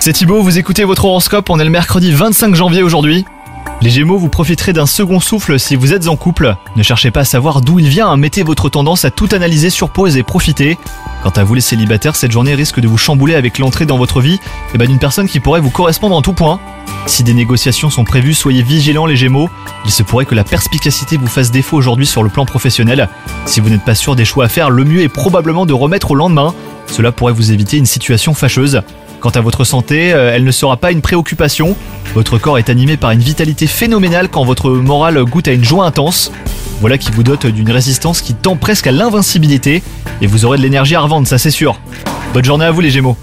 C'est Thibaut, vous écoutez votre horoscope, on est le mercredi 25 janvier aujourd'hui. Les Gémeaux, vous profiterez d'un second souffle si vous êtes en couple. Ne cherchez pas à savoir d'où il vient, hein. mettez votre tendance à tout analyser sur pause et profitez. Quant à vous les célibataires, cette journée risque de vous chambouler avec l'entrée dans votre vie eh ben, d'une personne qui pourrait vous correspondre en tout point. Si des négociations sont prévues, soyez vigilants les Gémeaux. Il se pourrait que la perspicacité vous fasse défaut aujourd'hui sur le plan professionnel. Si vous n'êtes pas sûr des choix à faire, le mieux est probablement de remettre au lendemain. Cela pourrait vous éviter une situation fâcheuse. Quant à votre santé, euh, elle ne sera pas une préoccupation. Votre corps est animé par une vitalité phénoménale quand votre morale goûte à une joie intense. Voilà qui vous dote d'une résistance qui tend presque à l'invincibilité. Et vous aurez de l'énergie à revendre, ça c'est sûr. Bonne journée à vous les Gémeaux.